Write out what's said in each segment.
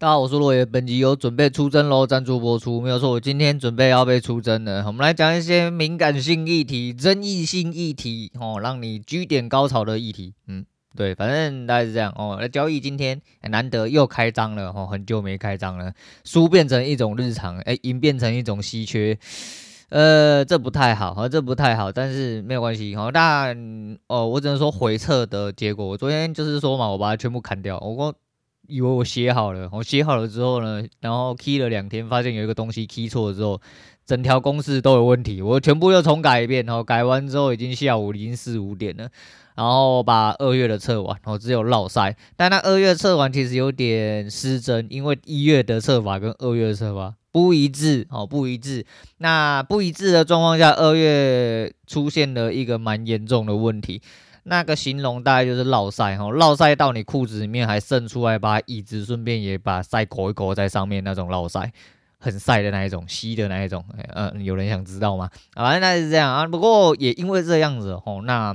大家好，我是罗爷，本集有准备出征喽，赞助播出没有错，我今天准备要被出征了。我们来讲一些敏感性议题、争议性议题，哦，让你居点高潮的议题。嗯，对，反正大概是这样哦。那交易今天难得又开张了，哦，很久没开张了，输变成一种日常，哎，赢变成一种稀缺，呃，这不太好，这不太好，但是没有关系，哦，但哦，我只能说回撤的结果，我昨天就是说嘛，我把它全部砍掉，我。以为我写好了，我写好了之后呢，然后 key 了两天，发现有一个东西 key 错了之后，整条公式都有问题，我全部又重改一遍，然后改完之后已经下午已经四五点了，然后把二月的测完，然后只有落赛，但那二月测完其实有点失真，因为一月的测法跟二月的测法不一致，哦不一致，那不一致的状况下，二月出现了一个蛮严重的问题。那个形容大概就是落晒哈，落晒到你裤子里面还渗出来，把椅子顺便也把晒裹一裹在上面那种落晒，很晒的那一种，吸的那一种，嗯，有人想知道吗？啊那是这样啊，不过也因为这样子吼，那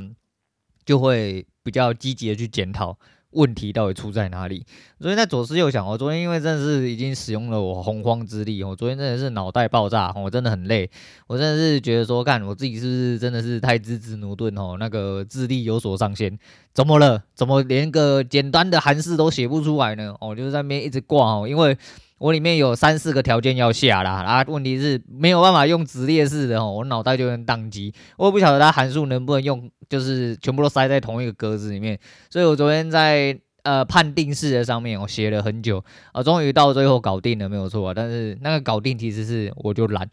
就会比较积极的去检讨。问题到底出在哪里？昨天在左思右想，我昨天因为真的是已经使用了我洪荒之力，我昨天真的是脑袋爆炸，我真的很累，我真的是觉得说，看我自己是不是真的是太资质驽钝哦？那个智力有所上限，怎么了？怎么连个简单的韩式都写不出来呢？哦，就是在那边一直挂哦，因为。我里面有三四个条件要下啦，啊，问题是没有办法用直列式的哦，我脑袋就能宕机，我也不晓得它函数能不能用，就是全部都塞在同一个格子里面，所以我昨天在。呃，判定式的上面我写了很久啊，终于到最后搞定了，没有错。但是那个搞定其实是我就懒，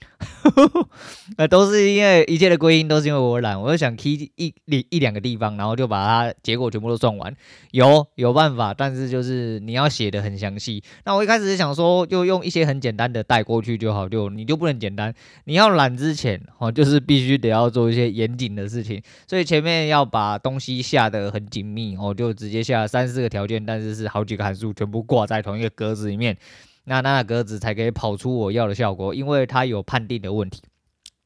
呃，都是因为一切的归因都是因为我懒，我就想 key 一一一两个地方，然后就把它结果全部都算完。有有办法，但是就是你要写的很详细。那我一开始是想说，就用一些很简单的带过去就好，就你就不能简单，你要懒之前哦，就是必须得要做一些严谨的事情，所以前面要把东西下的很紧密哦，就直接下三四个条。条件，但是是好几个函数全部挂在同一个格子里面，那那格子才可以跑出我要的效果，因为它有判定的问题。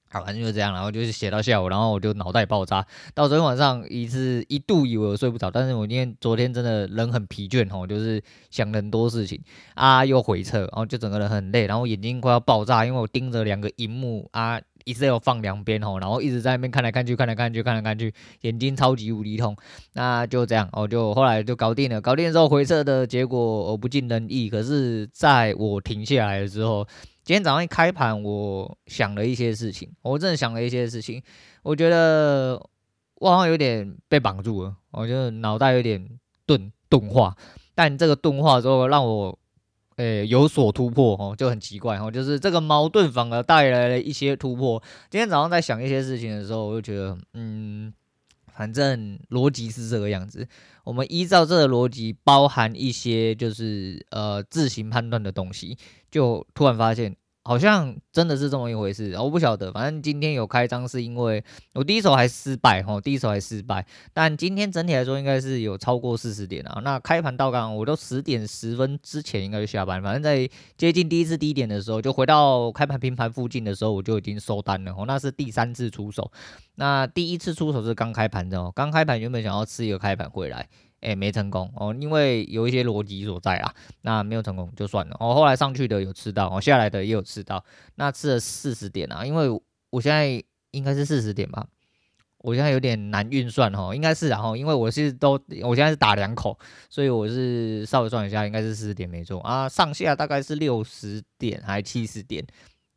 好，反正就是这样，然后就是写到下午，然后我就脑袋爆炸。到昨天晚上一次一度以为我睡不着，但是我今天昨天真的人很疲倦哦，就是想很多事情啊，又回撤，然后就整个人很累，然后眼睛快要爆炸，因为我盯着两个荧幕啊。Excel 放两边吼，然后一直在那边看来看去，看来看去，看来看去，眼睛超级无敌痛。那就这样，哦，就后来就搞定了。搞定之后回撤的结果我不尽人意。可是在我停下来的时候，今天早上一开盘，我想了一些事情，我真的想了一些事情。我觉得我好像有点被绑住了，我觉得脑袋有点钝钝化。但这个钝化之后让我。诶、有所突破哦，就很奇怪哦，就是这个矛盾反而带来了一些突破。今天早上在想一些事情的时候，我就觉得，嗯，反正逻辑是这个样子，我们依照这个逻辑，包含一些就是呃自行判断的东西，就突然发现。好像真的是这么一回事，我不晓得。反正今天有开张，是因为我第一手还失败，吼，第一手还失败。但今天整体来说，应该是有超过四十点啊。那开盘到刚，我都十点十分之前应该就下班。反正在接近第一次低点的时候，就回到开盘平盘附近的时候，我就已经收单了。哦，那是第三次出手。那第一次出手是刚开盘的哦，刚开盘原本想要吃一个开盘回来。哎、没成功哦，因为有一些逻辑所在啊，那没有成功就算了。哦，后来上去的有吃到，哦，下来的也有吃到，那吃了四十点啊，因为我现在应该是四十点吧，我现在有点难运算哈，应该是然后，因为我是都我现在是打两口，所以我是稍微算一下，应该是四十点没错啊，上下大概是六十点还七十点。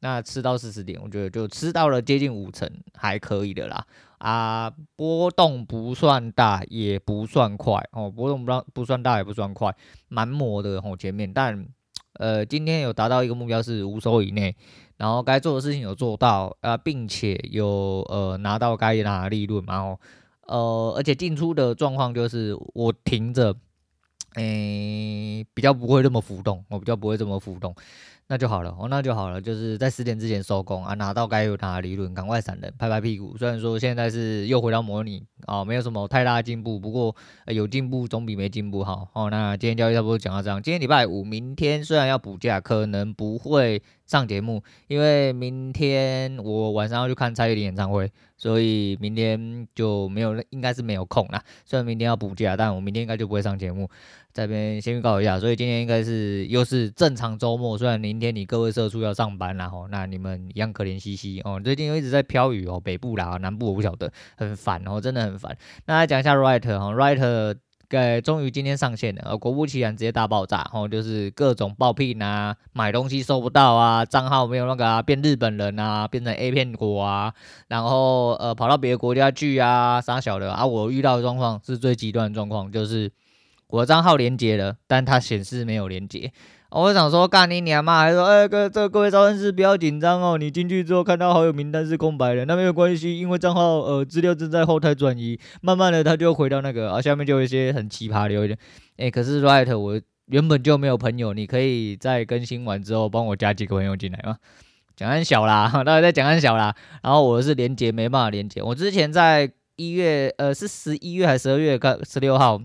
那吃到四十点，我觉得就吃到了接近五成，还可以的啦。啊，波动不算大，也不算快哦，波动不算不算大，也不算快，蛮磨的哦前面。但呃，今天有达到一个目标是五手以内，然后该做的事情有做到啊，并且有呃拿到该拿的利润，然后呃，而且进出的状况就是我停着，诶、比较不会这么浮动，我比较不会这么浮动。那就好了哦，那就好了，就是在十点之前收工啊，拿到该有拿的理论，赶快闪人，拍拍屁股。虽然说现在是又回到模拟啊，没有什么太大的进步，不过、有进步总比没进步好哦。那今天交易差不多讲到这样，今天礼拜五，明天虽然要补假，可能不会上节目，因为明天我晚上要去看蔡依林演唱会，所以明天就没有，应该是没有空啦。虽然明天要补假，但我明天应该就不会上节目。这边先预告一下，所以今天应该是又是正常周末。虽然明天你各位社畜要上班啦，吼，那你们一样可怜兮兮哦。最近又一直在飘雨哦，北部啦，南部我不晓得，很烦哦，真的很烦。那来讲一下 Reuters 哈，Reuters 呃，终于今天上线了，呃，果不其然直接大爆炸，然哦，就是各种爆聘啊，买东西收不到啊，账号没有那个啊，变日本人啊，变成 A 片国啊，然后呃跑到别的国家去啊，啥小的啊，我遇到的状况是最极端的状况，就是。我的账号连接了，但它显示没有连接。我想说，干你娘嘛！还说，哎、欸，各这各位招生师不要紧张哦，你进去之后看到好友名单是空白的，那没有关系，因为账号呃资料正在后台转移，慢慢的它就回到那个啊，下面就有一些很奇葩留言。哎、欸，可是 right，我原本就没有朋友，你可以在更新完之后帮我加几个朋友进来吗？讲很小啦，大家在讲很小啦。然后我是连结没办法连结，我之前在一月呃是十一月还是十二月刚十六号。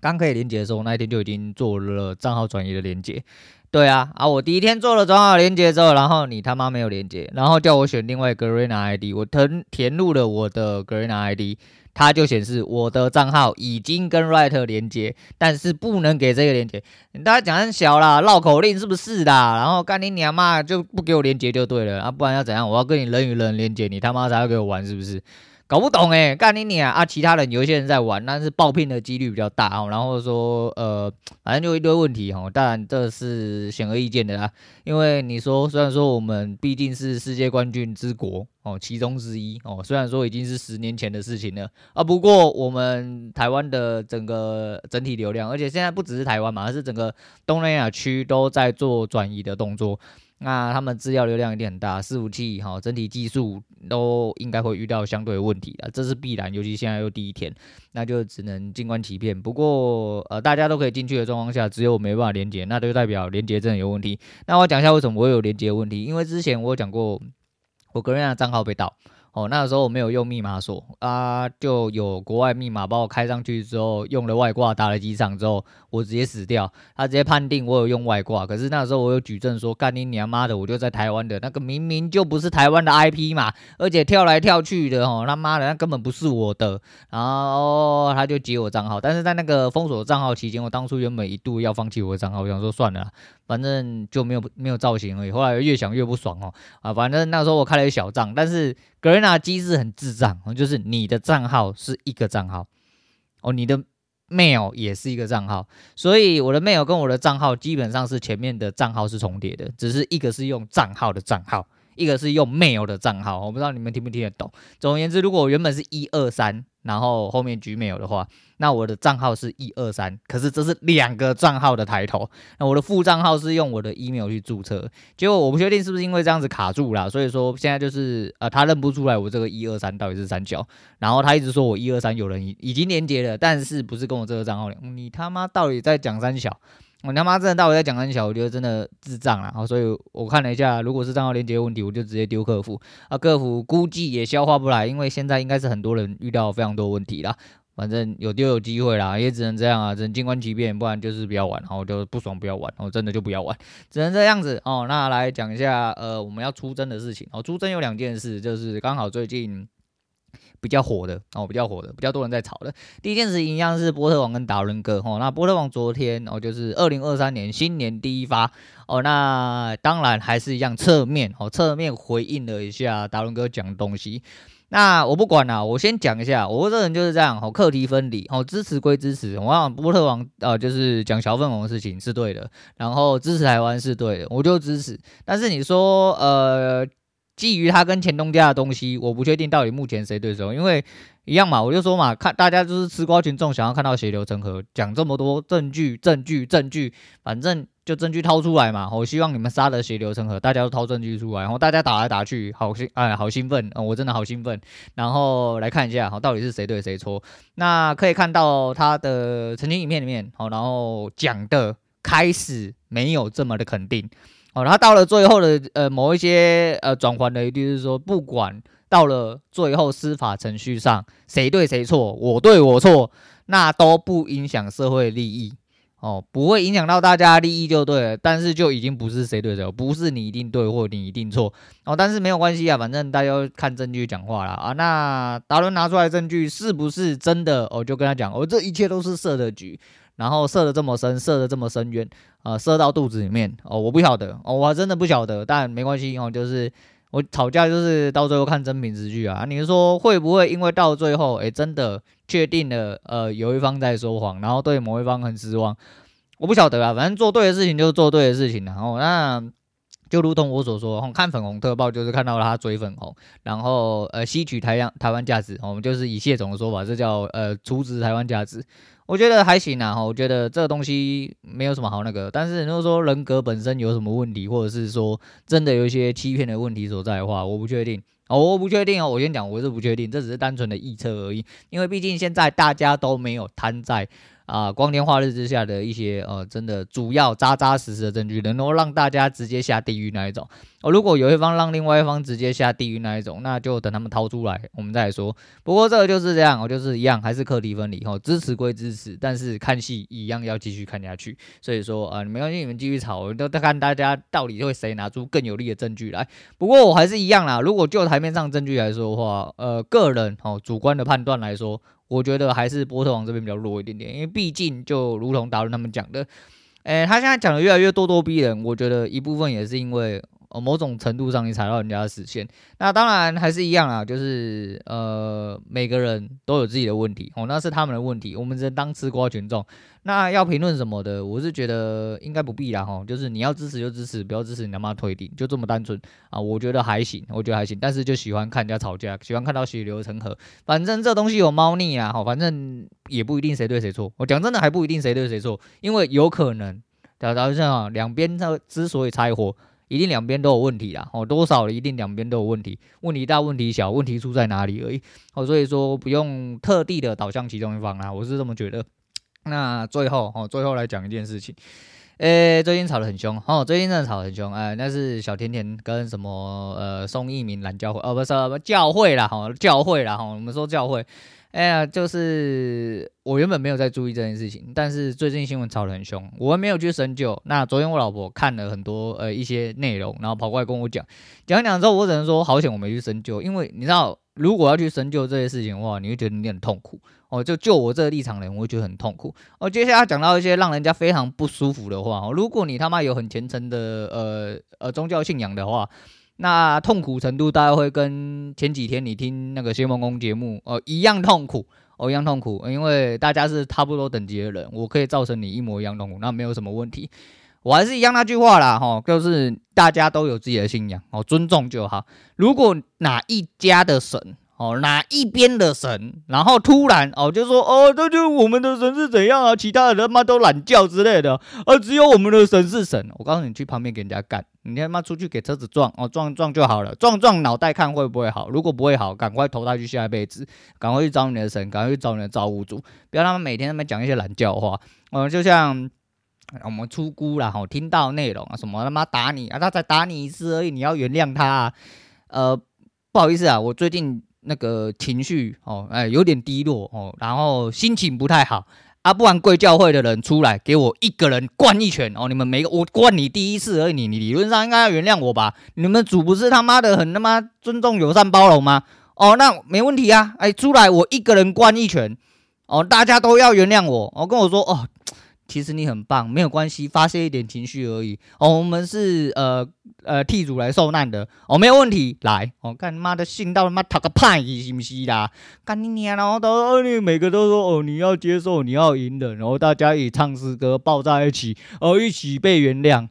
刚可以连接的时候，那一天就已经做了账号转移的连接。对啊，啊，我第一天做了账号连接之后，然后你他妈没有连接，然后叫我选另外一个 g r e n ID，我填填入了我的 Garena ID，它就显示我的账号已经跟 Right 连接，但是不能给这个连接。你大家讲很小啦，绕口令是不是的？然后干你娘妈就不给我连接就对了啊，不然要怎样？我要跟你人与人连接，你他妈才要给我玩是不是？搞不懂诶，干你你啊！啊，其他人有一些人在玩，但是爆聘的几率比较大哦。然后说，呃，反正就一堆问题哦。当然这是显而易见的啦，因为你说，虽然说我们毕竟是世界冠军之国哦，其中之一哦。虽然说已经是十年前的事情了啊，不过我们台湾的整个整体流量，而且现在不只是台湾嘛，而是整个东南亚区都在做转移的动作。那他们资料流量一定很大，伺服器哈，整体技术都应该会遇到相对的问题的，这是必然。尤其现在又第一天，那就只能静观其变。不过呃，大家都可以进去的状况下，只有我没办法连接，那就代表连接真的有问题。那我讲一下为什么我有连接问题，因为之前我有讲过，我个人的账号被盗。哦，那个时候我没有用密码锁啊，就有国外密码把我开上去之后，用了外挂打了几场之后，我直接死掉。他直接判定我有用外挂，可是那时候我有举证说，干你娘妈的，我就在台湾的那个明明就不是台湾的 IP 嘛，而且跳来跳去的，哦，他妈的那根本不是我的，然后他就解我账号。但是在那个封锁账号期间，我当初原本一度要放弃我的账号，我想说算了。反正就没有没有造型而已，后来越想越不爽哦啊！反正那时候我开了一小账，但是 Garena 机制很智障，就是你的账号是一个账号哦，你的 mail 也是一个账号，所以我的 mail 跟我的账号基本上是前面的账号是重叠的，只是一个是用账号的账号，一个是用 mail 的账号，我不知道你们听不听得懂。总而言之，如果我原本是一二三。然后后面 Gmail 的话，那我的账号是一二三，可是这是两个账号的抬头。那我的副账号是用我的 email 去注册，结果我不确定是不是因为这样子卡住了，所以说现在就是呃他认不出来我这个一二三到底是三角，然后他一直说我一二三有人已已经连接了，但是不是跟我这个账号连？你他妈到底在讲三小？我他妈真的到底在讲三小？我觉得真的智障了。好，所以我看了一下，如果是账号连接问题，我就直接丢客服啊。客服估计也消化不来，因为现在应该是很多人遇到非常多问题啦。反正有丢有机会啦，也只能这样啊，只能静观其变，不然就是不要玩。然后就不爽不要玩，然后真的就不要玩，只能这样子哦。那来讲一下，呃，我们要出征的事情哦。出征有两件事，就是刚好最近。比较火的哦，比较火的，比较多人在炒的。第一件事一样是波特王跟达伦哥哦。那波特王昨天哦，就是二零二三年新年第一发哦。那当然还是一样侧面哦，侧面回应了一下达伦哥讲的东西。那我不管啦，我先讲一下，我这人就是这样哦，课题分离哦，支持归支持。我想波特王啊、呃，就是讲小粉红的事情是对的，然后支持台湾是对的，我就支持。但是你说呃。基于他跟前东家的东西，我不确定到底目前谁对手，因为一样嘛，我就说嘛，看大家就是吃瓜群众想要看到血流成河，讲这么多证据证据证据，反正就证据掏出来嘛。我希望你们杀得血流成河，大家都掏证据出来，然后大家打来打去，好兴哎，好兴奋，我真的好兴奋。然后来看一下，好，到底是谁对谁错？那可以看到他的澄清影片里面，好，然后讲的开始没有这么的肯定。哦，他到了最后的呃某一些呃转圜的一句是说，不管到了最后司法程序上谁对谁错，我对我错，那都不影响社会利益。哦，不会影响到大家利益就对了，但是就已经不是谁对谁，不是你一定对或你一定错哦，但是没有关系啊，反正大家要看证据讲话啦啊。那达伦拿出来证据是不是真的？我、就跟他讲，我、哦、这一切都是设的局，然后射的这么深，射的这么深渊呃，射到肚子里面哦，我不晓得哦，我真的不晓得，但没关系哦，就是我吵架就是到最后看真凭实据啊。你是说会不会因为到最后哎真的？确定了，呃，有一方在说谎，然后对某一方很失望，我不晓得啊，反正做对的事情就是做对的事情，然后那就如同我所说，看粉红特报就是看到了他追粉红，然后呃吸取台湾台湾价值，我们就是以谢总的说法，这叫呃储值台湾价值，我觉得还行啊，我觉得这个东西没有什么好那个，但是如果说人格本身有什么问题，或者是说真的有一些欺骗的问题所在的话，我不确定。哦，我不确定哦，我先讲，我是不确定，这只是单纯的臆测而已。因为毕竟现在大家都没有摊在啊、光天化日之下的一些呃真的主要扎扎实实的证据，能够让大家直接下地狱那一种。哦，如果有一方让另外一方直接下地狱那一种，那就等他们掏出来，我们再来说。不过这个就是这样，我就是一样，还是课题分离。哦，支持归支持，但是看戏一样要继续看下去。所以说啊、没关系，你们继续吵，我都看大家到底会谁拿出更有力的证据来。不过我还是一样啦，如果就台面上证据来说的话，呃，个人哦主观的判断来说，我觉得还是波特王这边比较弱一点点，因为毕竟就如同达伦他们讲的，诶、欸，他现在讲的越来越咄咄逼人，我觉得一部分也是因为。某种程度上你踩到人家的死线，那当然还是一样啊，就是呃，每个人都有自己的问题哦，那是他们的问题，我们只能当吃瓜群众。那要评论什么的，我是觉得应该不必啦哈，就是你要支持就支持，不要支持你他妈退订，就这么单纯啊，我觉得还行，我觉得还行，但是就喜欢看人家吵架，喜欢看到血流成河，反正这东西有猫腻啊，好，反正也不一定谁对谁错，我讲真的还不一定谁对谁错，因为有可能，大家像啊，两边他之所以拆伙。一定两边都有问题啦，哦，多少一定两边都有问题，问题大问题小，问题出在哪里而已，哦，所以说不用特地的导向其中一方啦，我是这么觉得。那最后哦，最后来讲一件事情，诶、最近吵得很凶，哦，最近真的吵得很凶，哎、那是小甜甜跟什么呃宋一鸣蓝教会，哦，不是教会啦，哈，教会啦，哈，我们说教会。哎呀，就是我原本没有在注意这件事情，但是最近新闻吵得很凶，我没有去深究。那昨天我老婆看了很多呃一些内容，然后跑过来跟我讲，讲讲之后，我只能说好险我没去深究，因为你知道，如果要去深究这些事情的话，你会觉得你很痛苦哦。就就我这个立场的人，我会觉得很痛苦。哦，接下来讲到一些让人家非常不舒服的话，哦，如果你他妈有很虔诚的呃呃宗教信仰的话。那痛苦程度大概会跟前几天你听那个谢孟恭节目哦一样痛苦哦一样痛苦，因为大家是差不多等级的人，我可以造成你一模一样痛苦，那没有什么问题。我还是一样那句话啦，哈，就是大家都有自己的信仰哦，尊重就好。如果哪一家的神。哦，哪一边的神，然后突然哦，就说哦，这就我们的神是怎样啊？其他的他妈都懒叫之类的，啊、只有我们的神是神。我告诉你，去旁边给人家干，你他妈出去给车子撞哦，撞撞就好了，撞撞脑袋看会不会好？如果不会好，赶快投胎去下一辈子，赶快去找你的神，赶快去找你的造物主，不要他们每天他妈讲一些懒叫话。嗯，就像我们出估了哈，听到内容啊，什么他妈打你啊，他才打你一次而已，你要原谅他啊。呃，不好意思啊，我最近。那个情绪哦，哎，有点低落哦，然后心情不太好啊，不然贵教会的人出来给我一个人灌一拳哦，你们每个我灌你第一次而已，你你理论上应该要原谅我吧？你们主不是他妈的很他妈尊重友善包容吗？哦，那没问题啊，哎，出来我一个人灌一拳哦，大家都要原谅我，哦，跟我说哦。其实你很棒，没有关系，发泄一点情绪而已。哦，我们是呃呃替主来受难的，哦，没有问题，来，哦，干妈的信到他妈讨个派是不是啦？干你娘，然后都你每个都说哦，你要接受，你要赢的，然后大家一起唱诗歌，抱在一起，哦，一起被原谅。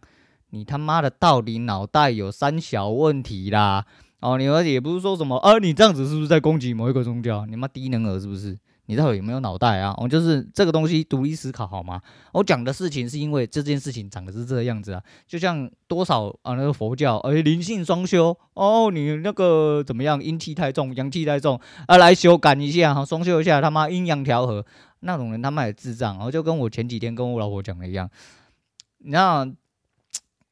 你他妈的到底脑袋有三小问题啦？哦，你而且也不是说什么，啊，你这样子是不是在攻击某一个宗教？你妈低能儿是不是？你到底有没有脑袋啊？我就是这个东西独立思考好吗？我讲的事情是因为这件事情长得是这个样子啊，就像多少啊那个佛教哎灵性双修哦，你那个怎么样阴气太重阳气太重啊来修改一下哈双修一下他妈阴阳调和那种人他妈也智障，然后就跟我前几天跟我老婆讲的一样，你知道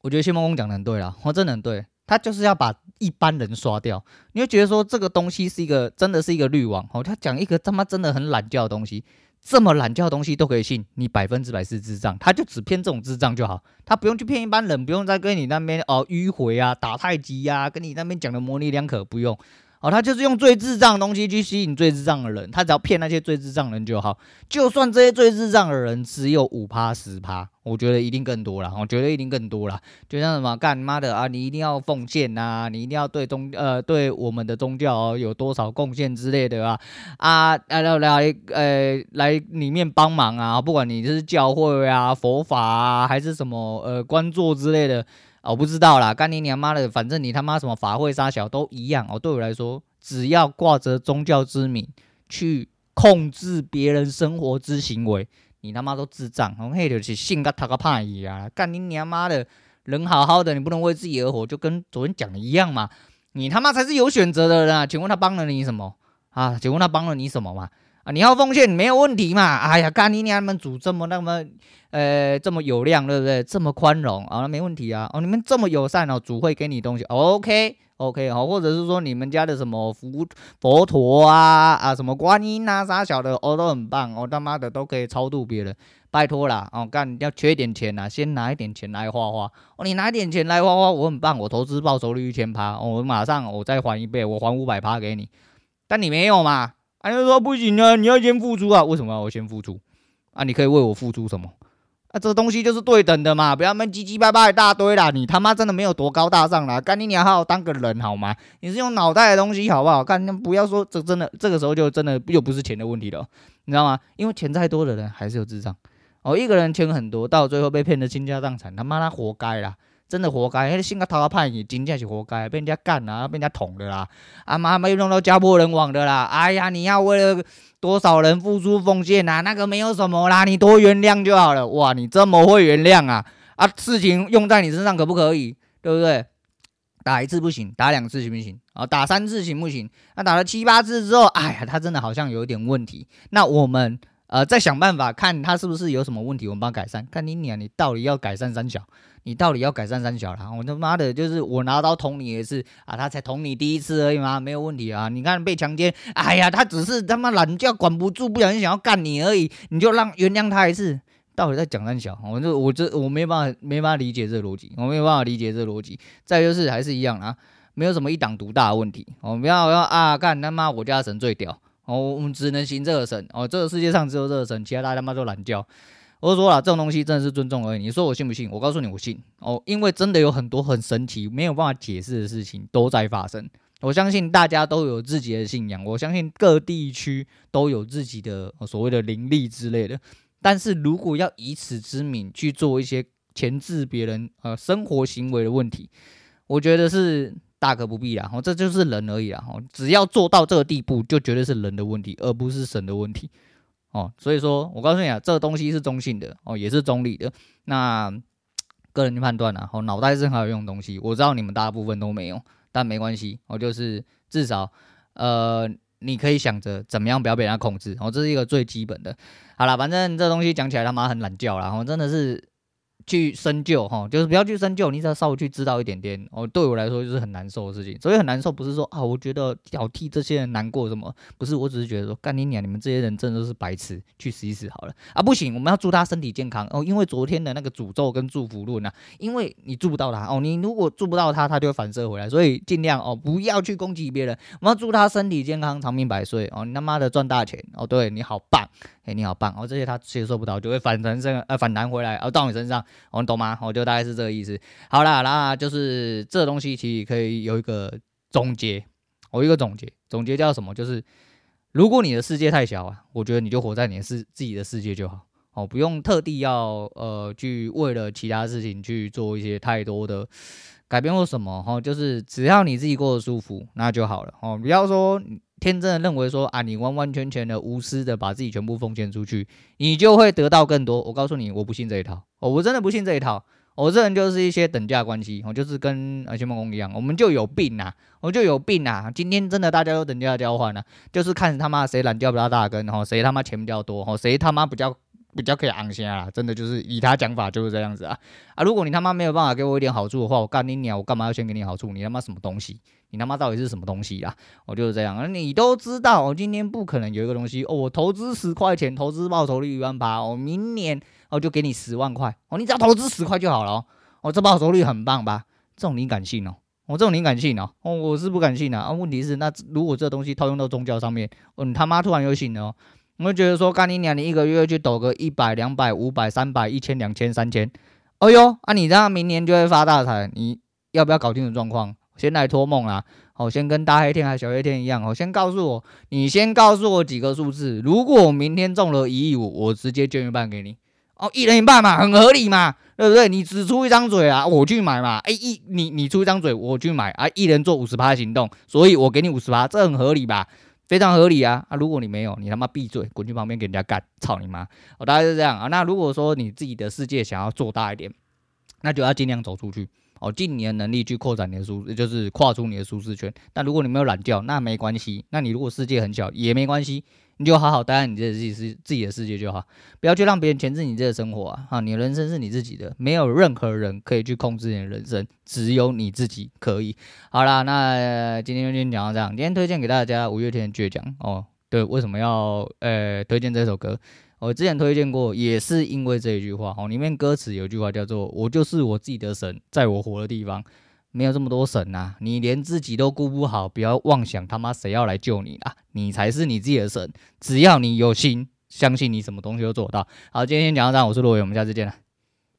我觉得谢孟恭讲的很对啦，我真的很对，他就是要把一般人刷掉。你会觉得说这个东西是一个真的是一个滤网哦，他讲一个他妈真的很懒叫的东西。这么懒叫的东西都可以信，你百分之百是智障，他就只骗这种智障就好，他不用去骗一般人，不用再跟你那边哦迂回啊、打太极呀、啊，跟你那边讲的模棱两可，不用。哦，他就是用最智障的东西去吸引最智障的人，他只要骗那些最智障的人就好。就算这些最智障的人只有五趴十趴，我觉得一定更多了，我觉得一定更多了。就像什么干妈的啊，你一定要奉献呐、啊，你一定要对宗呃对我们的宗教、有多少贡献之类的啊啊来来来呃来里面帮忙啊，不管你是教会啊、佛法啊，还是什么呃关座之类的。我不知道啦，干你娘妈的，反正你他妈什么法会杀小都一样哦。对我来说，只要挂着宗教之名去控制别人生活之行为，你他妈都智障。我黑就是性格他个怕一啊！干你娘妈的，人好好的，你不能为自己而活，就跟昨天讲的一样嘛。你他妈才是有选择的人啊！请问他帮了你什么啊？请问他帮了你什么嘛？啊，你要奉献没有问题嘛？哎呀，干你娘们主这么那么，呃，这么有量，对不对？这么宽容啊，那没问题啊。哦，你们这么友善哦，主会给你东西，OK OK 好，或者是说你们家的什么佛佛陀啊啊，什么观音啊啥小的，哦都很棒，哦他妈的都可以超度别人，拜托啦，哦干要缺点钱呐，先拿一点钱来花花，哦你拿一点钱来花花，我很棒，我投资报酬率一千趴，我马上我再还一倍，我还五百趴给你，但你没有嘛？他、啊、就说不行啊，你要先付出啊！为什么我先付出？啊，你可以为我付出什么？啊，这东西就是对等的嘛，不要闷唧唧巴巴一大堆啦！你他妈真的没有多高大上啦，干你娘好好当个人好吗？你是用脑袋的东西好不好？干，不要说这真的，这个时候就真的又不是钱的问题了，你知道吗？因为钱再多的人还是有智障哦，一个人钱很多，到最后被骗得倾家荡产，他妈他活该啦！真的活该，那个性格讨好派，你真正是活该，被人家干啊，被人家捅的啦，啊妈没弄到家破人亡的啦，哎呀，你要为了多少人付出奉献啊？那个没有什么啦，你多原谅就好了。哇，你这么会原谅啊？啊，事情用在你身上可不可以？对不对？打一次不行，打两次行不行？啊，打三次行不行？那、啊、打了七八次之后，哎呀，他真的好像有点问题。那我们呃再想办法看他是不是有什么问题，我们帮他改善。看你俩，你到底要改善三小？你到底要改善三小啦？我他妈的，就是我拿刀捅你也是啊，他才捅你第一次而已嘛，没有问题啊。你看被强奸，哎呀，他只是他妈懒觉管不住，不小心想要干你而已，你就让原谅他一次。到底在讲三小？我就我这我没办法没办法理解这逻辑，我没有办法理解这逻辑。再就是还是一样啊，没有什么一党独大的问题。我不要要啊干他妈我家神最屌哦，我们只能信这个神哦，这个世界上只有这个神，其他大家他妈都懒觉。我说了，这种东西真的是尊重而已。你说我信不信？我告诉你，我信哦，因为真的有很多很神奇、没有办法解释的事情都在发生。我相信大家都有自己的信仰，我相信各地区都有自己的所谓的灵力之类的。但是如果要以此之名去做一些钳制别人呃生活行为的问题，我觉得是大可不必啦。哦，这就是人而已啦。哦，只要做到这个地步，就绝对是人的问题，而不是神的问题。哦，所以说我告诉你啊，这个东西是中性的哦，也是中立的。那个人的判断啊，哦，脑袋是很好用的东西。我知道你们大部分都没有，但没关系，哦、就是至少呃，你可以想着怎么样不要被人家控制。哦，这是一个最基本的。好了，反正这东西讲起来他妈很懒叫啦，哦，真的是。去深究哈，就是不要去深究，你只要稍微去知道一点点哦。对我来说就是很难受的事情，所以很难受不是说啊，我觉得要替这些人难过什么，不是，我只是觉得说干你娘，你们这些人真的都是白痴，去死一死好了啊！不行，我们要祝他身体健康哦，因为昨天的那个诅咒跟祝福论啊，因为你祝不到他哦，你如果祝不到他，他就会反射回来，所以尽量哦不要去攻击别人，我们要祝他身体健康，长命百岁哦，你他妈的赚大钱哦，对你好棒。哎、你好棒！哦，这些他接受不到，就会反弹身呃反弹回来，然后到你身上，我，懂吗？我、就大概是这个意思。好啦，那就是这东西其实可以有一个总结，我、哦、一个总结，总结叫什么？就是如果你的世界太小啊，我觉得你就活在你的世自己的世界就好，哦，不用特地要呃去为了其他事情去做一些太多的改变或什么，哦，就是只要你自己过得舒服，那就好了，哦，不要说。天真的认为说啊，你完完全全的无私的把自己全部奉献出去，你就会得到更多。我告诉你，我不信这一套，哦，我真的不信这一套。我这人就是一些等价关系，我就是跟啊谢梦工一样，我们就有病呐，我就有病呐。今天真的大家都等价交换了，就是看他妈谁懒掉比较大根，然后谁他妈钱比较多，哦谁他妈比较比较可以昂下啦，真的就是以他讲法就是这样子啊啊！如果你他妈没有办法给我一点好处的话，我干你娘！我干嘛要先给你好处？你他妈什么东西？你他妈到底是什么东西啊？我就是这样啊！你都知道，我今天不可能有一个东西哦，我投资十块钱，投资报酬率一万八，我明年我就给你十万块哦，你只要投资十块就好了哦，我这报酬率很棒吧？这种你敢信哦？我这种你敢信哦？哦，我是不敢信的啊！问题是，那如果这东西套用到宗教上面，哦，你他妈突然又信了哦？我觉得说，干你娘，你一个月去抖个一百、两百、五百、三百、一千、两千、三千，哎呦，啊，你这样明年就会发大财，你要不要搞清楚状况？先来托梦啦，好，先跟大黑天还是小黑天一样，好，先告诉我，你先告诉我几个数字，如果我明天中了一亿五，我直接捐一半给你，哦，一人一半嘛，很合理嘛，对不对？你只出一张嘴啊，我去买嘛，哎，一你你出一张嘴，我去买。啊，一人做五十趴行动，所以我给你五十趴，这很合理吧？非常合理啊！啊，如果你没有，你他妈闭嘴，滚去旁边给人家干，操你妈！哦，大概是这样啊。那如果说你自己的世界想要做大一点，那就要尽量走出去哦，尽你的能力去扩展你的舒，就是跨出你的舒适圈。但如果你没有懒觉，那没关系。那你如果世界很小也没关系。你就好好待在你自己世自己的世界就好，不要去让别人钳制你这个生活啊！哈，你的人生是你自己的，没有任何人可以去控制你的人生，只有你自己可以。好啦，那今天就先讲到这样。今天推荐给大家五月天的《倔强》哦。对，为什么要呃推荐这首歌？我之前推荐过，也是因为这一句话哦。里面歌词有一句话叫做“我就是我自己的神，在我活的地方”。没有这么多神呐、你连自己都顾不好，不要妄想他妈谁要来救你啊！你才是你自己的神，只要你有心，相信你什么东西都做得到。好，今天讲到这，我是罗伟，我们下次见了。